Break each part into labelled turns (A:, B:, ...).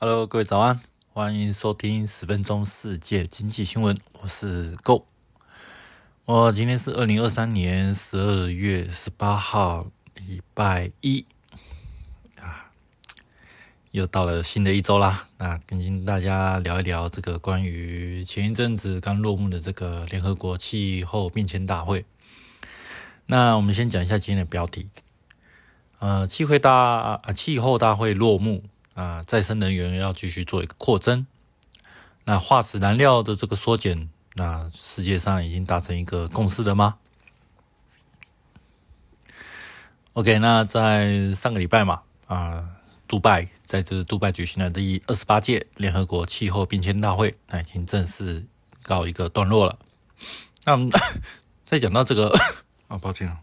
A: Hello，各位早安，欢迎收听十分钟世界经济新闻，我是 Go。我今天是二零二三年十二月十八号，礼拜一啊，又到了新的一周啦。那跟大家聊一聊这个关于前一阵子刚落幕的这个联合国气候变迁大会。那我们先讲一下今天的标题，呃，气会大，气候大会落幕。啊，再生能源要继续做一个扩增，那化石燃料的这个缩减，那世界上已经达成一个共识了吗？OK，那在上个礼拜嘛，啊，杜拜在这杜拜举行的第二十八届联合国气候变迁大会，那已经正式告一个段落了。那我们 再讲到这个，啊，抱歉啊。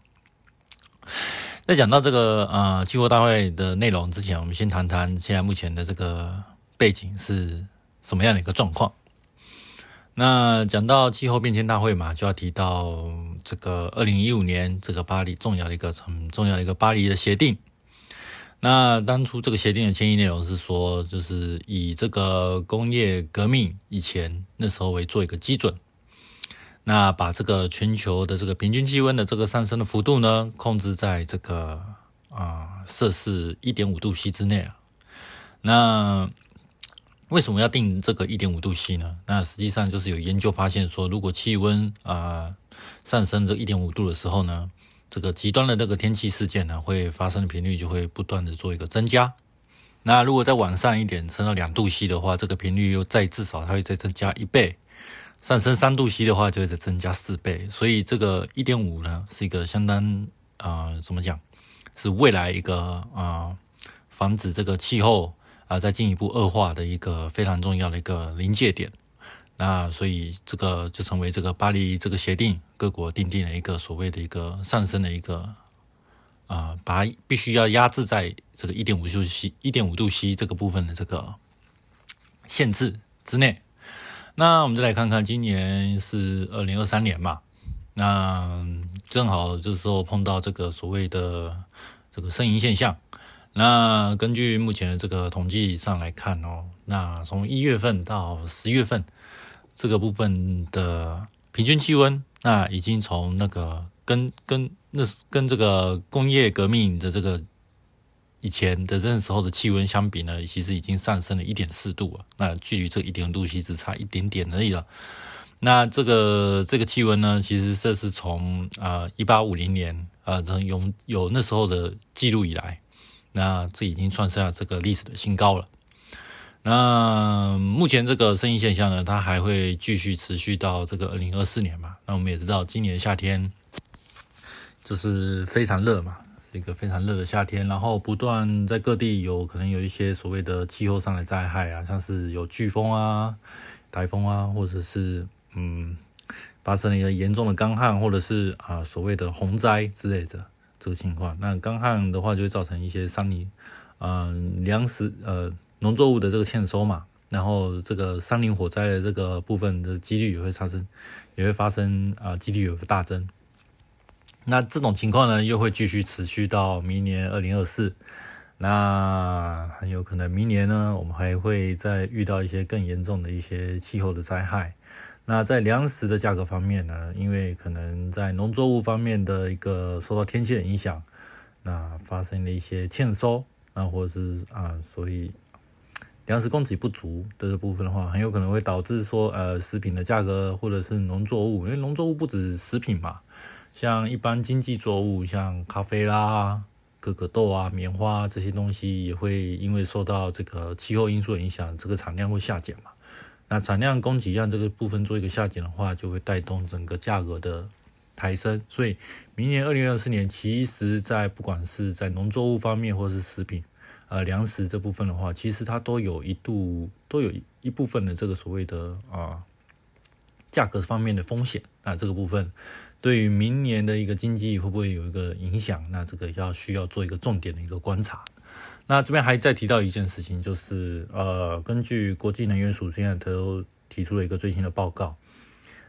A: 在讲到这个呃气候大会的内容之前，我们先谈谈现在目前的这个背景是什么样的一个状况。那讲到气候变迁大会嘛，就要提到这个二零一五年这个巴黎重要的一个很重要的一个巴黎的协定。那当初这个协定的签议内容是说，就是以这个工业革命以前那时候为做一个基准。那把这个全球的这个平均气温的这个上升的幅度呢，控制在这个啊摄氏一点五度 C 之内啊。那为什么要定这个一点五度 C 呢？那实际上就是有研究发现说，如果气温啊上升这一点五度的时候呢，这个极端的那个天气事件呢会发生的频率就会不断的做一个增加。那如果再往上一点升到两度 C 的话，这个频率又再至少它会再增加一倍。上升三度 C 的话，就会再增加四倍，所以这个一点五呢，是一个相当啊，怎么讲，是未来一个啊，防止这个气候啊再进一步恶化的一个非常重要的一个临界点。那所以这个就成为这个巴黎这个协定各国定定了一个所谓的一个上升的一个啊，把必须要压制在这个一点五度 C 一点五度 C 这个部分的这个限制之内。那我们再来看看，今年是二零二三年嘛，那正好这时候碰到这个所谓的这个声音现象。那根据目前的这个统计上来看哦，那从一月份到十月份这个部分的平均气温，那已经从那个跟跟那跟这个工业革命的这个。以前的那时候的气温相比呢，其实已经上升了一点四度了。那距离这一点度其实差一点点而已了。那这个这个气温呢，其实这是从啊一八五零年啊从有有那时候的记录以来，那这已经创下这个历史的新高了。那目前这个声音现象呢，它还会继续持续到这个二零二四年嘛？那我们也知道，今年夏天就是非常热嘛。这个非常热的夏天，然后不断在各地有可能有一些所谓的气候上的灾害啊，像是有飓风啊、台风啊，或者是嗯发生了一个严重的干旱，或者是啊所谓的洪灾之类的这个情况。那干旱的话就会造成一些山林，嗯粮食呃农作物的这个欠收嘛，然后这个山林火灾的这个部分的几率也会发生，也会发生啊几率有个大增。那这种情况呢，又会继续持续到明年二零二四。那很有可能明年呢，我们还会再遇到一些更严重的一些气候的灾害。那在粮食的价格方面呢，因为可能在农作物方面的一个受到天气的影响，那发生了一些欠收，那或者是啊，所以粮食供给不足的这部分的话，很有可能会导致说呃，食品的价格或者是农作物，因为农作物不止食品嘛。像一般经济作物，像咖啡啦、可可豆啊、棉花这些东西，也会因为受到这个气候因素影响，这个产量会下减嘛。那产量供给量这个部分做一个下减的话，就会带动整个价格的抬升。所以，明年二零二四年，其实在不管是在农作物方面，或是食品、呃粮食这部分的话，其实它都有一度都有一部分的这个所谓的啊价格方面的风险那这个部分。对于明年的一个经济会不会有一个影响？那这个要需要做一个重点的一个观察。那这边还再提到一件事情，就是呃，根据国际能源署现在都提出了一个最新的报告，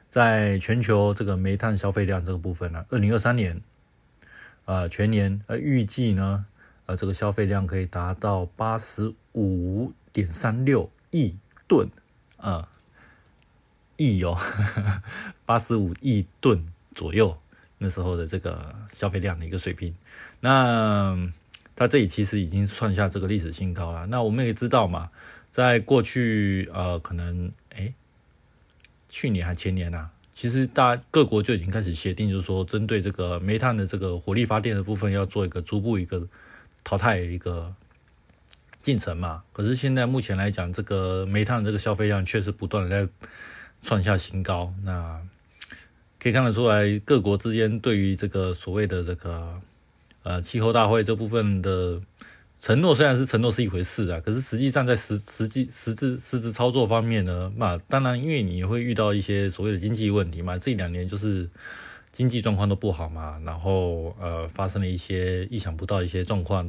A: 在全球这个煤炭消费量这个部分呢，二零二三年呃全年呃预计呢呃，这个消费量可以达到八十五点三六亿吨，啊，亿哦，八十五亿吨左右，那时候的这个消费量的一个水平。那它这里其实已经创下这个历史新高了。那我们也知道嘛，在过去呃，可能哎，去年还前年呐。其实大各国就已经开始协定，就是说针对这个煤炭的这个火力发电的部分，要做一个逐步一个淘汰一个进程嘛。可是现在目前来讲，这个煤炭这个消费量确实不断的在创下新高。那可以看得出来，各国之间对于这个所谓的这个呃气候大会这部分的。承诺虽然是承诺是一回事啊，可是实际上在实实际实质实质操作方面呢，那当然因为你会遇到一些所谓的经济问题嘛，这两年就是经济状况都不好嘛，然后呃发生了一些意想不到一些状况，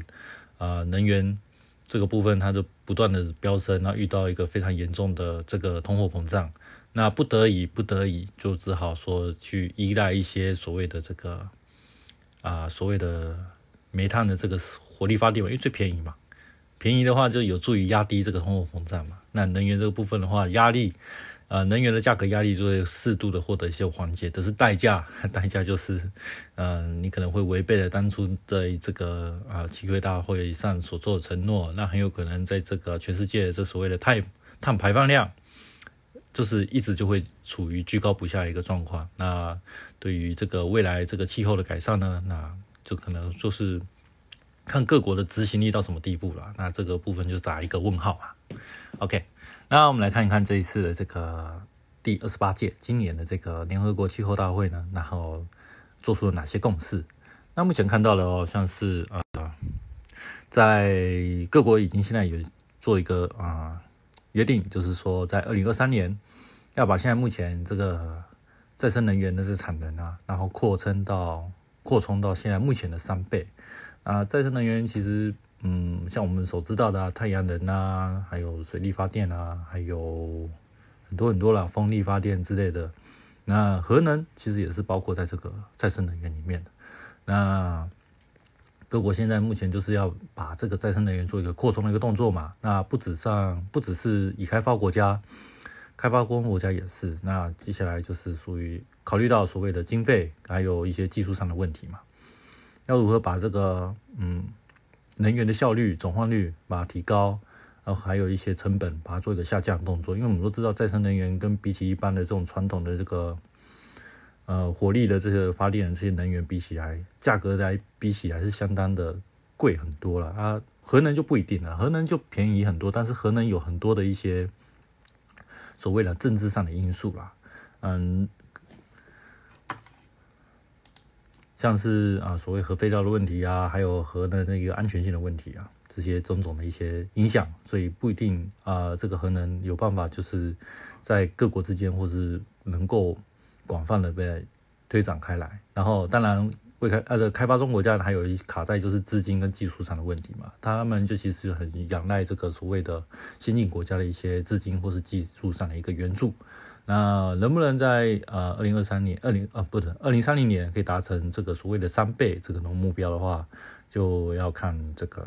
A: 啊能源这个部分它就不断的飙升，那遇到一个非常严重的这个通货膨胀，那不得已不得已就只好说去依赖一些所谓的这个啊所谓的煤炭的这个。火力发电嘛，因为最便宜嘛，便宜的话就有助于压低这个通货膨胀嘛。那能源这个部分的话，压力，呃，能源的价格压力就会适度的获得一些缓解。但是代价，代价就是，嗯，你可能会违背了当初在这个啊气候大会上所做的承诺，那很有可能在这个全世界这所谓的碳碳排放量，就是一直就会处于居高不下的一个状况。那对于这个未来这个气候的改善呢，那就可能就是。看各国的执行力到什么地步了，那这个部分就打一个问号啊。OK，那我们来看一看这一次的这个第二十八届今年的这个联合国气候大会呢，然后做出了哪些共识？那目前看到了哦，像是啊，在各国已经现在有做一个啊约定，就是说在二零二三年要把现在目前这个再生能源的这产能啊，然后扩充到扩充到现在目前的三倍。啊，再生能源其实，嗯，像我们所知道的太阳能啊，还有水力发电啊，还有很多很多啦，风力发电之类的。那核能其实也是包括在这个再生能源里面的。那各国现在目前就是要把这个再生能源做一个扩充的一个动作嘛。那不止上，不只是已开发国家，开发中国家也是。那接下来就是属于考虑到所谓的经费，还有一些技术上的问题嘛。要如何把这个嗯能源的效率、转换率把它提高，然后还有一些成本把它做一个下降动作。因为我们都知道，再生能源跟比起一般的这种传统的这个呃火力的这些发电的这些能源比起来，价格来比起来是相当的贵很多了啊。核能就不一定了，核能就便宜很多，但是核能有很多的一些所谓的政治上的因素啦，嗯。像是啊，所谓核废料的问题啊，还有核的那个安全性的问题啊，这些种种的一些影响，所以不一定啊，这个核能有办法就是在各国之间或是能够广泛的被推展开来。然后，当然未开呃，开发中国家还有一卡在就是资金跟技术上的问题嘛，他们就其实很仰赖这个所谓的先进国家的一些资金或是技术上的一个援助。那能不能在呃二零二三年二零呃不是二零三零年可以达成这个所谓的三倍这个农目标的话，就要看这个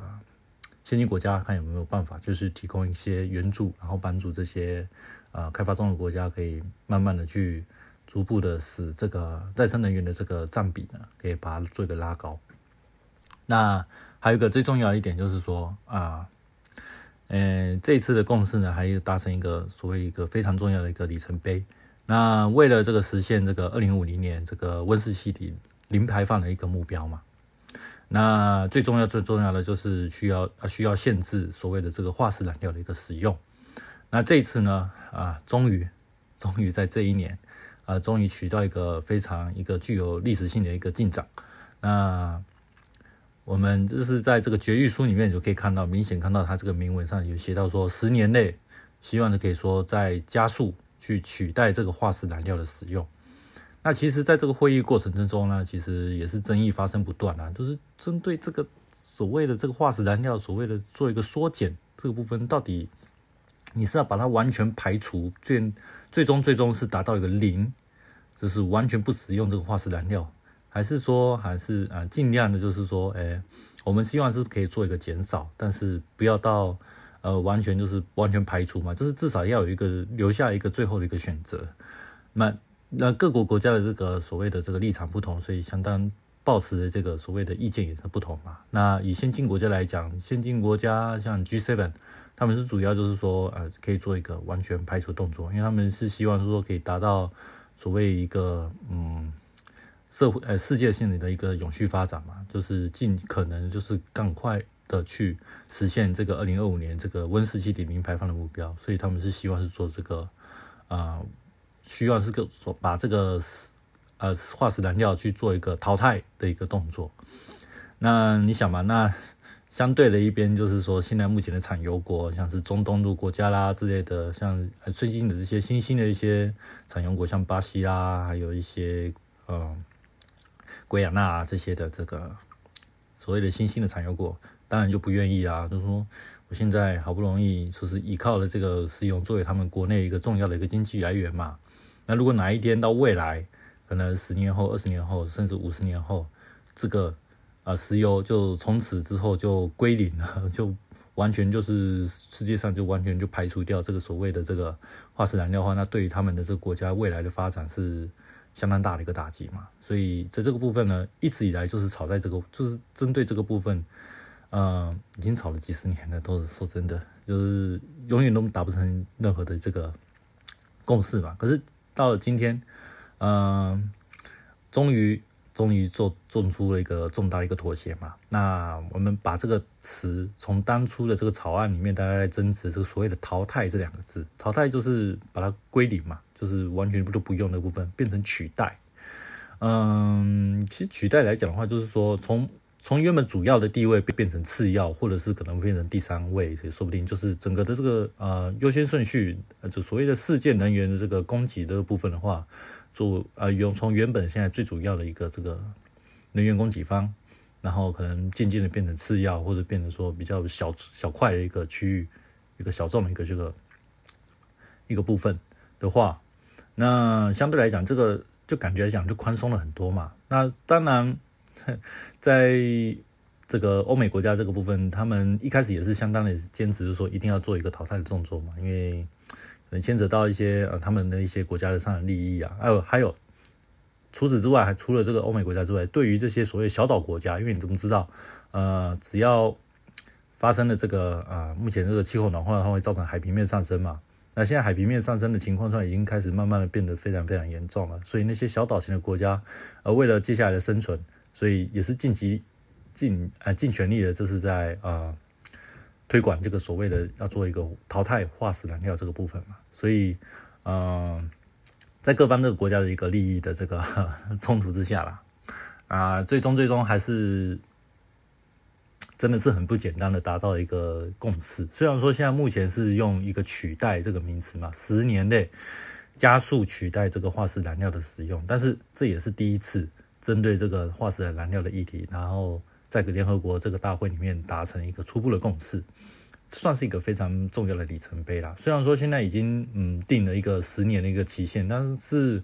A: 先进国家看有没有办法，就是提供一些援助，然后帮助这些呃开发中的国家可以慢慢的去逐步的使这个再生能源的这个占比呢，可以把它做一个拉高。那还有一个最重要一点就是说啊。嗯，这次的共识呢，还有达成一个所谓一个非常重要的一个里程碑。那为了这个实现这个二零五零年这个温室气体零排放的一个目标嘛，那最重要最重要的就是需要需要限制所谓的这个化石燃料的一个使用。那这次呢，啊，终于终于在这一年，啊，终于取到一个非常一个具有历史性的一个进展。那我们就是在这个决议书里面就可以看到，明显看到它这个铭文上有写到说，十年内希望的可以说在加速去取代这个化石燃料的使用。那其实，在这个会议过程之中呢，其实也是争议发生不断啊，都是针对这个所谓的这个化石燃料，所谓的做一个缩减这个部分，到底你是要把它完全排除，最最终最终是达到一个零，就是完全不使用这个化石燃料。还是说，还是啊，尽量的，就是说，哎，我们希望是可以做一个减少，但是不要到呃完全就是完全排除嘛，就是至少要有一个留下一个最后的一个选择。那那各国国家的这个所谓的这个立场不同，所以相当保持的这个所谓的意见也是不同嘛。那以先进国家来讲，先进国家像 G7，他们是主要就是说呃可以做一个完全排除动作，因为他们是希望是说可以达到所谓一个嗯。社会呃世界性的一个永续发展嘛，就是尽可能就是赶快的去实现这个二零二五年这个温室气体零排放的目标，所以他们是希望是做这个啊，需要是个说把这个呃化石燃料去做一个淘汰的一个动作。那你想嘛，那相对的一边就是说，现在目前的产油国，像是中东的国家啦之类的，像最近的这些新兴的一些产油国，像巴西啦，还有一些嗯。圭亚那这些的这个所谓的新兴的产油国，当然就不愿意啊，就是说我现在好不容易就是依靠了这个石油作为他们国内一个重要的一个经济来源嘛。那如果哪一天到未来，可能十年后、二十年后，甚至五十年后，这个啊石油就从此之后就归零了，就完全就是世界上就完全就排除掉这个所谓的这个化石燃料的话，那对于他们的这个国家未来的发展是。相当大的一个打击嘛，所以在这个部分呢，一直以来就是炒在这个，就是针对这个部分，呃，已经炒了几十年了，都是说真的，就是永远都达不成任何的这个共识嘛。可是到了今天，嗯，终于。终于做做出了一个重大的一个妥协嘛？那我们把这个词从当初的这个草案里面，大家在争执这个所谓的“淘汰”这两个字，“淘汰”就是把它归零嘛，就是完全都不用的部分变成取代。嗯，其实取代来讲的话，就是说从从原本主要的地位变变成次要，或者是可能变成第三位，所以说不定就是整个的这个呃优先顺序，就所谓的世界能源的这个供给的部分的话。做啊，原从原本现在最主要的一个这个能源供给方，然后可能渐渐的变成次要，或者变成说比较小小块的一个区域，一个小众的一个这个一个部分的话，那相对来讲，这个就感觉来讲就宽松了很多嘛。那当然，在这个欧美国家这个部分，他们一开始也是相当的坚持，就说一定要做一个淘汰的动作嘛，因为。能牵扯到一些呃他们的一些国家的上的利益啊，还有还有，除此之外，还除了这个欧美国家之外，对于这些所谓小岛国家，因为你怎么知道，呃，只要发生了这个啊，目前这个气候暖化，它会造成海平面上升嘛？那现在海平面上升的情况上，已经开始慢慢的变得非常非常严重了。所以那些小岛型的国家，呃，为了接下来的生存，所以也是尽极尽啊尽全力的，这是在啊。推广这个所谓的要做一个淘汰化石燃料这个部分嘛，所以，嗯，在各方这个国家的一个利益的这个 冲突之下啦，啊，最终最终还是真的是很不简单的达到一个共识。虽然说现在目前是用一个取代这个名词嘛，十年内加速取代这个化石燃料的使用，但是这也是第一次针对这个化石燃料的议题，然后。在联合国这个大会里面达成一个初步的共识，算是一个非常重要的里程碑啦。虽然说现在已经嗯定了一个十年的一个期限，但是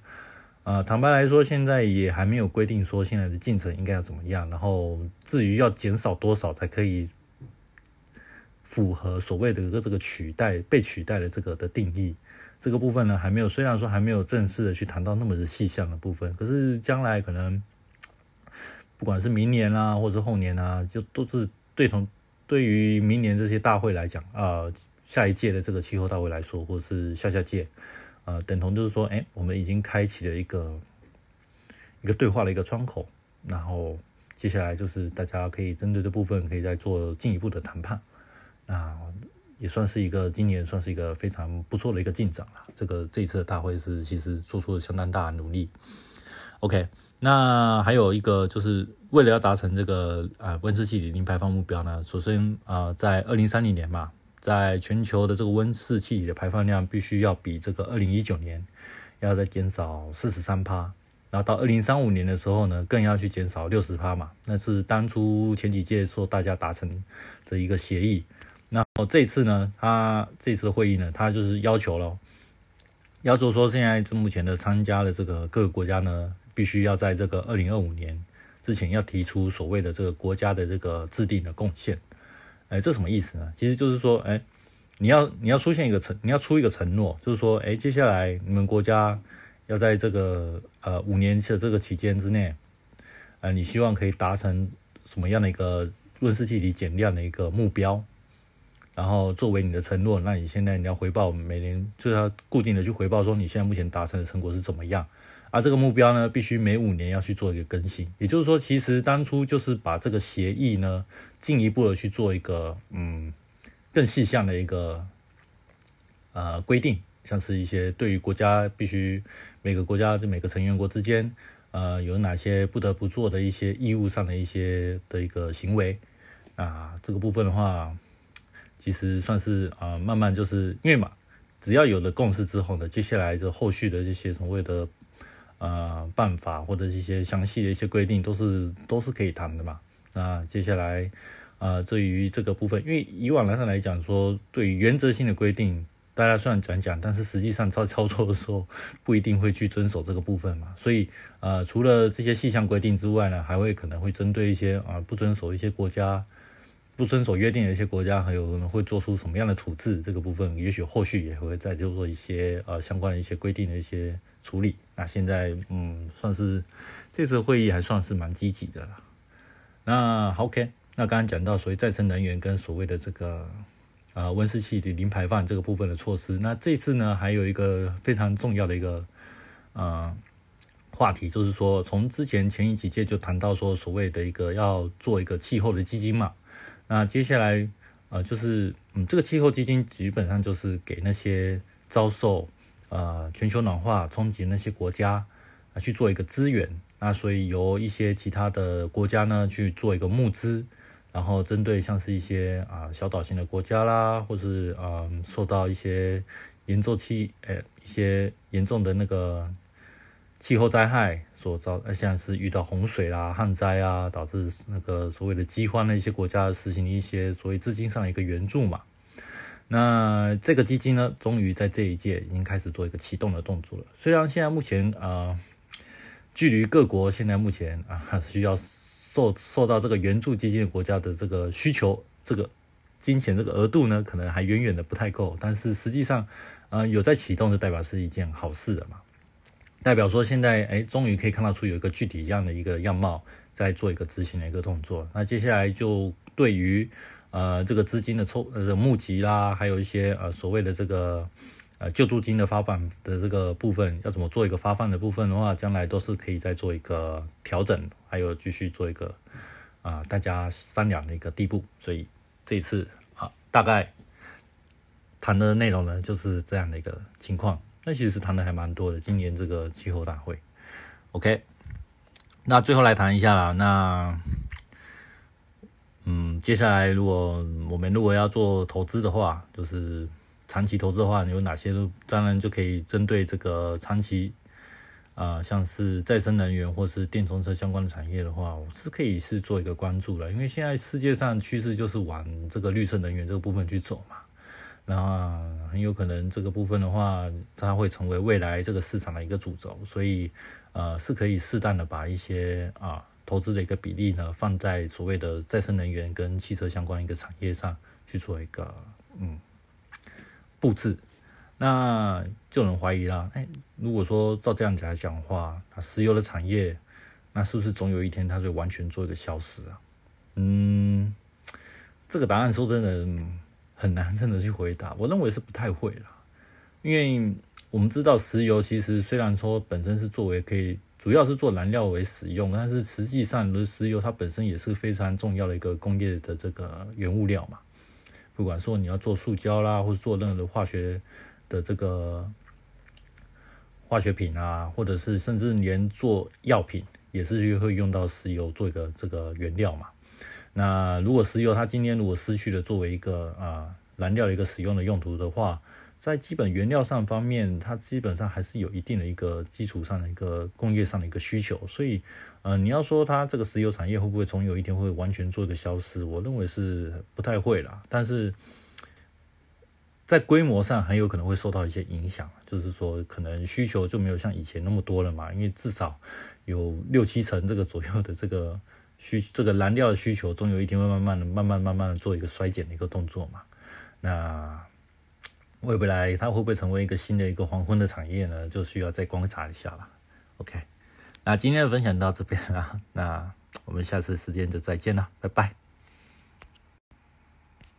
A: 呃坦白来说，现在也还没有规定说现在的进程应该要怎么样。然后至于要减少多少才可以符合所谓的一个这个取代被取代的这个的定义，这个部分呢还没有。虽然说还没有正式的去谈到那么的细项的部分，可是将来可能。不管是明年啊，或者是后年啊，就都是对同对于明年这些大会来讲啊，下一届的这个气候大会来说，或者是下下届，呃，等同就是说，哎，我们已经开启了一个一个对话的一个窗口，然后接下来就是大家可以针对的部分，可以再做进一步的谈判，那也算是一个今年算是一个非常不错的一个进展了。这个这一次的大会是其实做出了相当大的努力。OK。那还有一个，就是为了要达成这个啊温室气体零排放目标呢，首先啊，在二零三零年嘛，在全球的这个温室气体的排放量必须要比这个二零一九年要再减少四十三趴，然后到二零三五年的时候呢，更要去减少六十趴嘛，那是当初前几届说大家达成的一个协议。那我这次呢，他这次会议呢，他就是要求了，要求说现在目前的参加的这个各个国家呢。必须要在这个二零二五年之前要提出所谓的这个国家的这个制定的贡献。哎，这什么意思呢？其实就是说，哎，你要你要出现一个承，你要出一个承诺，就是说，哎，接下来你们国家要在这个呃五年的这个期间之内，呃，你希望可以达成什么样的一个温室气体减量的一个目标？然后作为你的承诺，那你现在你要回报每年就是要固定的去回报，说你现在目前达成的成果是怎么样？而这个目标呢，必须每五年要去做一个更新。也就是说，其实当初就是把这个协议呢，进一步的去做一个嗯更细项的一个呃规定，像是一些对于国家必须每个国家就每个成员国之间呃有哪些不得不做的一些义务上的一些的一个行为啊，这个部分的话。其实算是啊，慢慢就是因为嘛，只要有了共识之后呢，接下来就后续的这些所谓的呃办法或者一些详细的一些规定，都是都是可以谈的嘛。那接下来呃，对于这个部分，因为以往来上来讲说，对于原则性的规定，大家虽然讲讲，但是实际上操操作的时候不一定会去遵守这个部分嘛。所以呃，除了这些细项规定之外呢，还会可能会针对一些啊不遵守一些国家。不遵守约定的一些国家，还有可能会做出什么样的处置？这个部分也许后续也会再就做一些呃相关的一些规定的一些处理。那现在嗯，算是这次会议还算是蛮积极的了。那 OK，那刚刚讲到所谓再生能源跟所谓的这个呃温室气体零排放这个部分的措施，那这次呢还有一个非常重要的一个呃话题，就是说从之前前一几届就谈到说所谓的一个要做一个气候的基金嘛。那接下来，呃，就是嗯，这个气候基金基本上就是给那些遭受呃全球暖化冲击那些国家啊去做一个资源。那所以由一些其他的国家呢去做一个募资，然后针对像是一些啊小岛型的国家啦，或是啊受到一些严重气呃一些严重的那个。气候灾害所造，呃，像是遇到洪水啦、旱灾啊，导致那个所谓的饥荒的一些国家实行一些所谓资金上的一个援助嘛。那这个基金呢，终于在这一届已经开始做一个启动的动作了。虽然现在目前啊，距离各国现在目前啊需要受受到这个援助基金的国家的这个需求，这个金钱这个额度呢，可能还远远的不太够。但是实际上，呃，有在启动就代表是一件好事了嘛。代表说，现在哎，终于可以看到出有一个具体一样的一个样貌，在做一个执行的一个动作。那接下来就对于呃这个资金的抽呃募集啦，还有一些呃所谓的这个呃救助金的发放的这个部分，要怎么做一个发放的部分的话，将来都是可以再做一个调整，还有继续做一个啊大家商量的一个地步。所以这一次啊，大概谈的内容呢，就是这样的一个情况。那其实谈的还蛮多的，今年这个气候大会，OK，那最后来谈一下啦。那，嗯，接下来如果我们如果要做投资的话，就是长期投资的话，有哪些都当然就可以针对这个长期，啊，像是再生能源或是电动车相关的产业的话，我是可以是做一个关注的，因为现在世界上趋势就是往这个绿色能源这个部分去走嘛。那很有可能这个部分的话，它会成为未来这个市场的一个主轴，所以呃是可以适当的把一些啊投资的一个比例呢放在所谓的再生能源跟汽车相关一个产业上去做一个嗯布置。那就有人怀疑啦，哎，如果说照这样子来讲的话，石油的产业，那是不是总有一天它就完全做一个消失啊？嗯，这个答案说真的。很难真的去回答，我认为是不太会啦，因为我们知道石油其实虽然说本身是作为可以主要是做燃料为使用，但是实际上的石油它本身也是非常重要的一个工业的这个原物料嘛。不管说你要做塑胶啦，或者做任何的化学的这个化学品啊，或者是甚至连做药品也是会用到石油做一个这个原料嘛。那如果石油它今天如果失去了作为一个啊燃料的一个使用的用途的话，在基本原料上方面，它基本上还是有一定的一个基础上的一个工业上的一个需求，所以呃你要说它这个石油产业会不会从有一天会完全做一个消失，我认为是不太会啦。但是在规模上很有可能会受到一些影响，就是说可能需求就没有像以前那么多了嘛，因为至少有六七成这个左右的这个需这个蓝调的需求，总有一天会慢慢的、慢慢、慢慢的做一个衰减的一个动作嘛。那未来它会不会成为一个新的一个黄昏的产业呢？就需要再观察一下了。OK，那今天的分享到这边啊，那我们下次时间就再见了，拜拜。